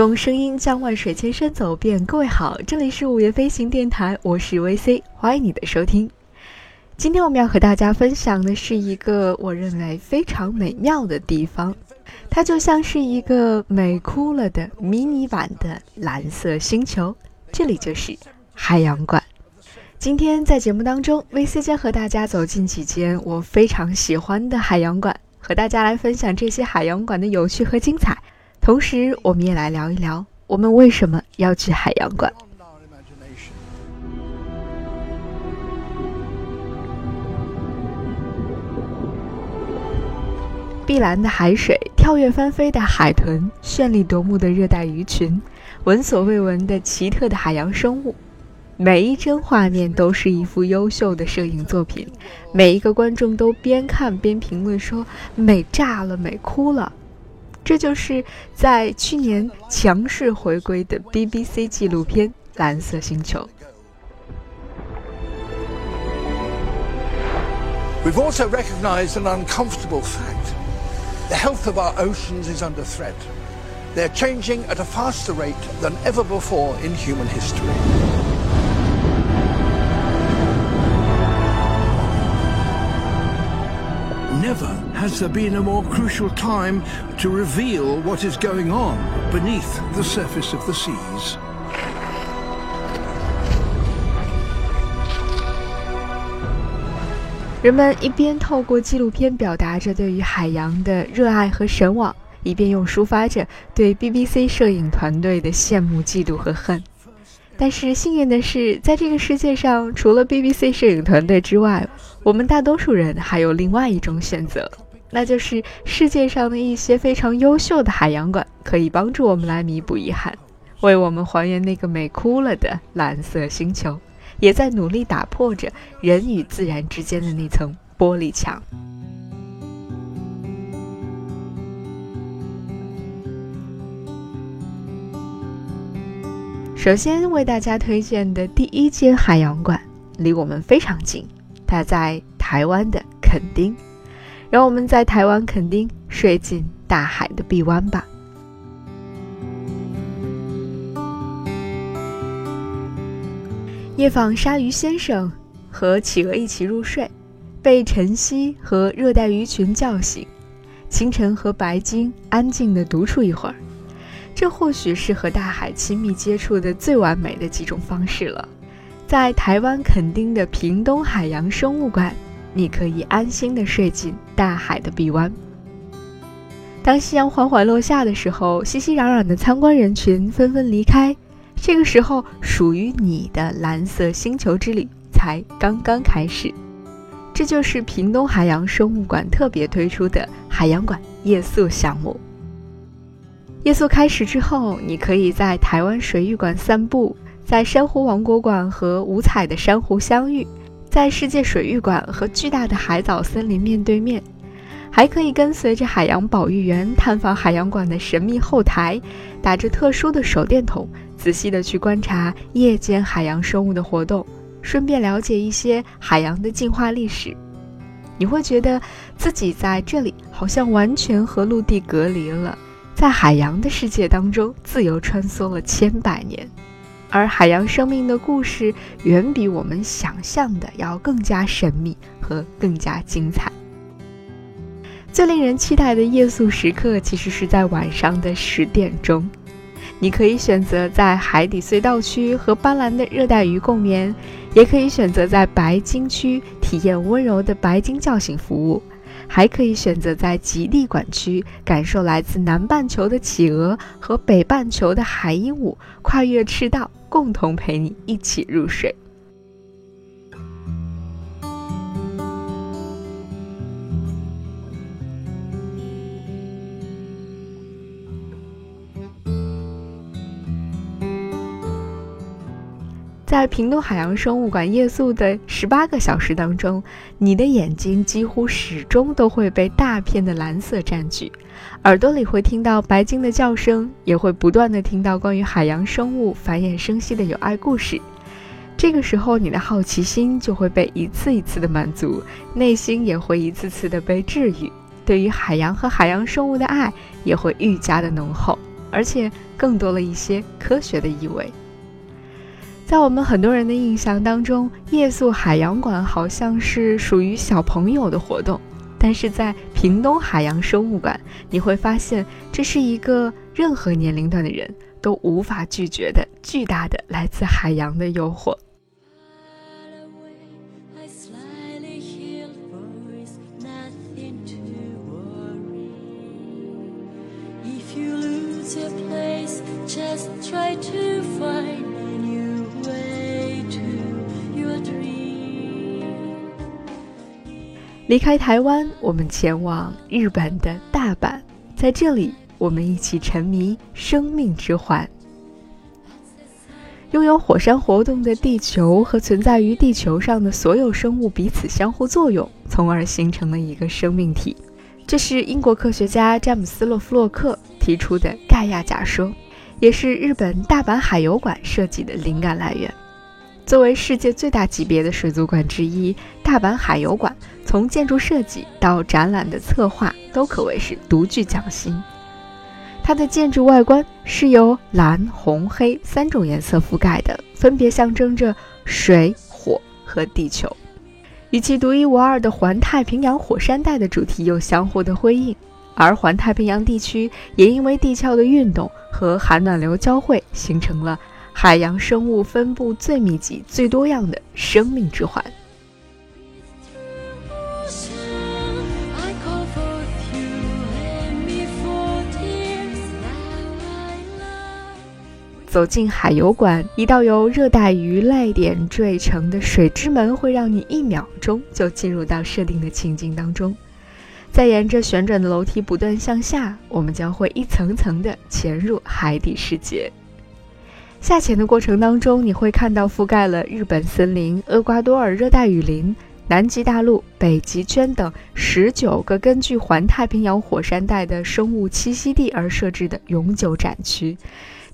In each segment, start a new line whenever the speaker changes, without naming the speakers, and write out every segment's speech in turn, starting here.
用声音将万水千山走遍。各位好，这里是午夜飞行电台，我是 VC，欢迎你的收听。今天我们要和大家分享的是一个我认为非常美妙的地方，它就像是一个美哭了的迷你版的蓝色星球，这里就是海洋馆。今天在节目当中，VC 将和大家走进几间我非常喜欢的海洋馆，和大家来分享这些海洋馆的有趣和精彩。同时，我们也来聊一聊，我们为什么要去海洋馆。碧蓝的海水，跳跃翻飞的海豚，绚丽夺目的热带鱼群，闻所未闻的奇特的海洋生物，每一帧画面都是一幅优秀的摄影作品。每一个观众都边看边评论说：“美炸了，美哭了。”这就是在去年强势回归的 BBC 纪录片《蓝色星球》。
We've also recognized an uncomfortable fact. The health of our oceans is under threat. They're changing at a faster rate than ever before in human history. Has there been a more crucial time to reveal what is going on beneath the surface of the seas.
人们一边透过纪录片表达着对于海洋的热爱和神往，一边又抒发着对 BBC 摄影团队的羡慕、嫉妒和恨。但是幸运的是，在这个世界上，除了 BBC 摄影团队之外，我们大多数人还有另外一种选择，那就是世界上的一些非常优秀的海洋馆，可以帮助我们来弥补遗憾，为我们还原那个美哭了的蓝色星球，也在努力打破着人与自然之间的那层玻璃墙。首先为大家推荐的第一间海洋馆，离我们非常近，它在台湾的垦丁。让我们在台湾垦丁睡进大海的臂弯吧。夜访鲨鱼先生，和企鹅一起入睡，被晨曦和热带鱼群叫醒，清晨和白鲸安静地独处一会儿。这或许是和大海亲密接触的最完美的几种方式了。在台湾垦丁的屏东海洋生物馆，你可以安心地睡进大海的臂弯。当夕阳缓缓落下的时候，熙熙攘攘的参观人群纷纷离开。这个时候，属于你的蓝色星球之旅才刚刚开始。这就是屏东海洋生物馆特别推出的海洋馆夜宿项目。夜宿开始之后，你可以在台湾水域馆散步，在珊瑚王国馆和五彩的珊瑚相遇，在世界水域馆和巨大的海藻森林面对面，还可以跟随着海洋保育员探访海洋馆的神秘后台，打着特殊的手电筒，仔细的去观察夜间海洋生物的活动，顺便了解一些海洋的进化历史。你会觉得自己在这里好像完全和陆地隔离了。在海洋的世界当中自由穿梭了千百年，而海洋生命的故事远比我们想象的要更加神秘和更加精彩。最令人期待的夜宿时刻其实是在晚上的十点钟，你可以选择在海底隧道区和斑斓的热带鱼共眠，也可以选择在白鲸区体验温柔的白鲸叫醒服务。还可以选择在极地馆区感受来自南半球的企鹅和北半球的海鹦鹉跨越赤道，共同陪你一起入睡。在平东海洋生物馆夜宿的十八个小时当中，你的眼睛几乎始终都会被大片的蓝色占据，耳朵里会听到白鲸的叫声，也会不断的听到关于海洋生物繁衍生息的有爱故事。这个时候，你的好奇心就会被一次一次的满足，内心也会一次次的被治愈，对于海洋和海洋生物的爱也会愈加的浓厚。而且更多了一些科学的意味。在我们很多人的印象当中，夜宿海洋馆好像是属于小朋友的活动，但是在屏东海洋生物馆，你会发现这是一个任何年龄段的人都无法拒绝的巨大的来自海洋的诱惑。If you lose your place, just try to find 离开台湾，我们前往日本的大阪，在这里，我们一起沉迷生命之环。拥有火山活动的地球和存在于地球上的所有生物彼此相互作用，从而形成了一个生命体。这是英国科学家詹姆斯·洛夫洛克提出的盖亚假说，也是日本大阪海游馆设计的灵感来源。作为世界最大级别的水族馆之一，大阪海游馆从建筑设计到展览的策划都可谓是独具匠心。它的建筑外观是由蓝、红、黑三种颜色覆盖的，分别象征着水、火和地球，与其独一无二的环太平洋火山带的主题有相互的辉映。而环太平洋地区也因为地壳的运动和寒暖流交汇，形成了。海洋生物分布最密集、最多样的生命之环。走进海游馆，一道由热带鱼类点缀成的水之门，会让你一秒钟就进入到设定的情境当中。再沿着旋转的楼梯不断向下，我们将会一层层的潜入海底世界。下潜的过程当中，你会看到覆盖了日本森林、厄瓜多尔热带雨林、南极大陆、北极圈等十九个根据环太平洋火山带的生物栖息地而设置的永久展区，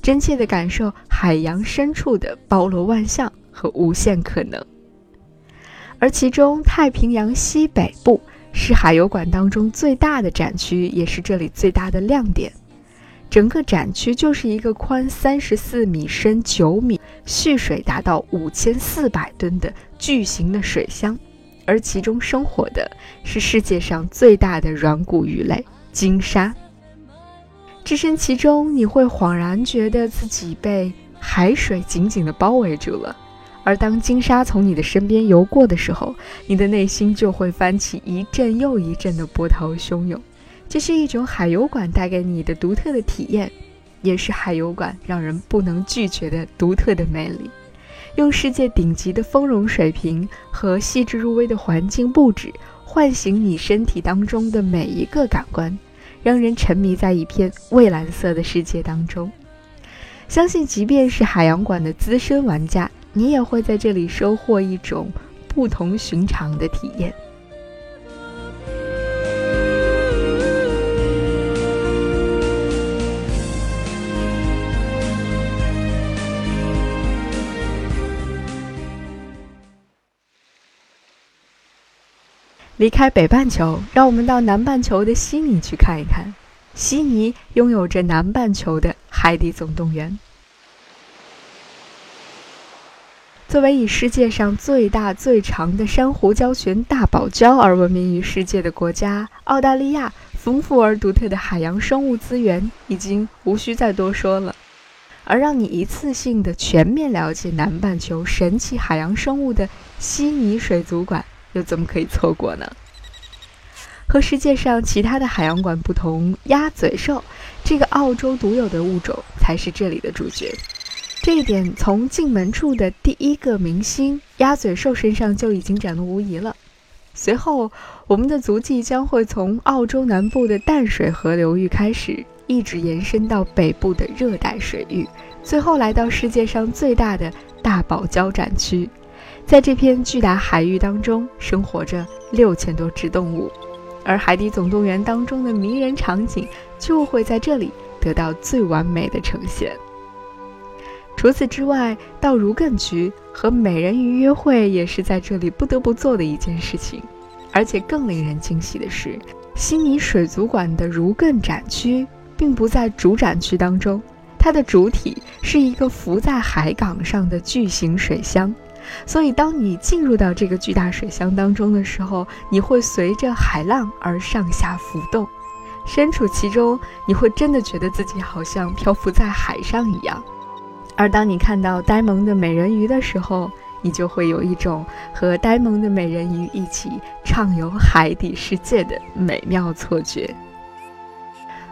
真切地感受海洋深处的包罗万象和无限可能。而其中，太平洋西北部是海油馆当中最大的展区，也是这里最大的亮点。整个展区就是一个宽三十四米、深九米、蓄水达到五千四百吨的巨型的水箱，而其中生活的是世界上最大的软骨鱼类鲸鲨。置身其中，你会恍然觉得自己被海水紧紧地包围住了。而当鲸鲨从你的身边游过的时候，你的内心就会翻起一阵又一阵的波涛汹涌。这是一种海游馆带给你的独特的体验，也是海游馆让人不能拒绝的独特的魅力。用世界顶级的丰容水平和细致入微的环境布置，唤醒你身体当中的每一个感官，让人沉迷在一片蔚蓝色的世界当中。相信，即便是海洋馆的资深玩家，你也会在这里收获一种不同寻常的体验。离开北半球，让我们到南半球的悉尼去看一看。悉尼拥有着南半球的海底总动员。作为以世界上最大最长的珊瑚礁群大堡礁而闻名于世界的国家，澳大利亚丰富而独特的海洋生物资源已经无需再多说了。而让你一次性的全面了解南半球神奇海洋生物的悉尼水族馆。又怎么可以错过呢？和世界上其他的海洋馆不同，鸭嘴兽这个澳洲独有的物种才是这里的主角。这一点从进门处的第一个明星鸭嘴兽身上就已经展露无遗了。随后，我们的足迹将会从澳洲南部的淡水河流域开始，一直延伸到北部的热带水域，最后来到世界上最大的大堡礁展区。在这片巨大海域当中，生活着六千多只动物，而《海底总动员》当中的迷人场景就会在这里得到最完美的呈现。除此之外，到如艮局和美人鱼约会也是在这里不得不做的一件事情。而且更令人惊喜的是，悉尼水族馆的如艮展区并不在主展区当中，它的主体是一个浮在海港上的巨型水箱。所以，当你进入到这个巨大水箱当中的时候，你会随着海浪而上下浮动，身处其中，你会真的觉得自己好像漂浮在海上一样。而当你看到呆萌的美人鱼的时候，你就会有一种和呆萌的美人鱼一起畅游海底世界的美妙错觉。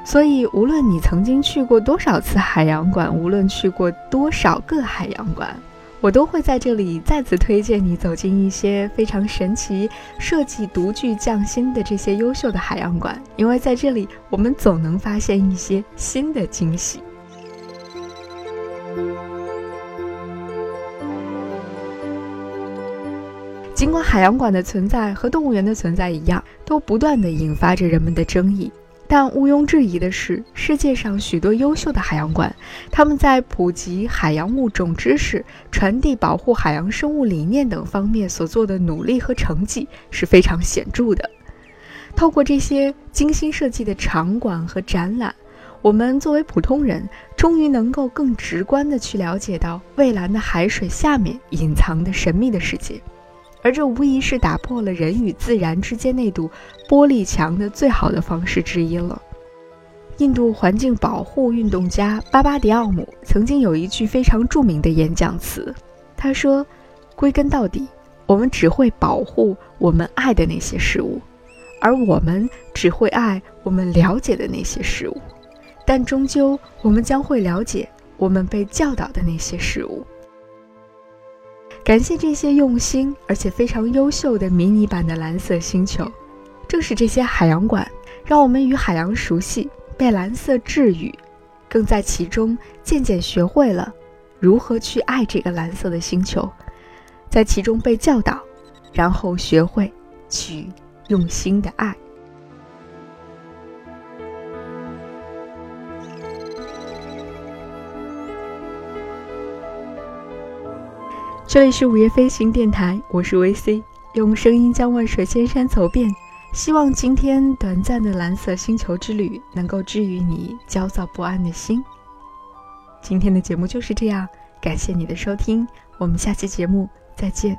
所以，无论你曾经去过多少次海洋馆，无论去过多少个海洋馆。我都会在这里再次推荐你走进一些非常神奇、设计独具匠心的这些优秀的海洋馆，因为在这里我们总能发现一些新的惊喜。尽管海洋馆的存在和动物园的存在一样，都不断的引发着人们的争议。但毋庸置疑的是，世界上许多优秀的海洋馆，他们在普及海洋物种知识、传递保护海洋生物理念等方面所做的努力和成绩是非常显著的。透过这些精心设计的场馆和展览，我们作为普通人，终于能够更直观地去了解到蔚蓝的海水下面隐藏的神秘的世界。而这无疑是打破了人与自然之间那堵玻璃墙的最好的方式之一了。印度环境保护运动家巴巴迪奥姆曾经有一句非常著名的演讲词，他说：“归根到底，我们只会保护我们爱的那些事物，而我们只会爱我们了解的那些事物，但终究我们将会了解我们被教导的那些事物。”感谢这些用心而且非常优秀的迷你版的蓝色星球，正是这些海洋馆，让我们与海洋熟悉，被蓝色治愈，更在其中渐渐学会了如何去爱这个蓝色的星球，在其中被教导，然后学会去用心的爱。这里是午夜飞行电台，我是维 C，用声音将万水千山走遍。希望今天短暂的蓝色星球之旅能够治愈你焦躁不安的心。今天的节目就是这样，感谢你的收听，我们下期节目再见。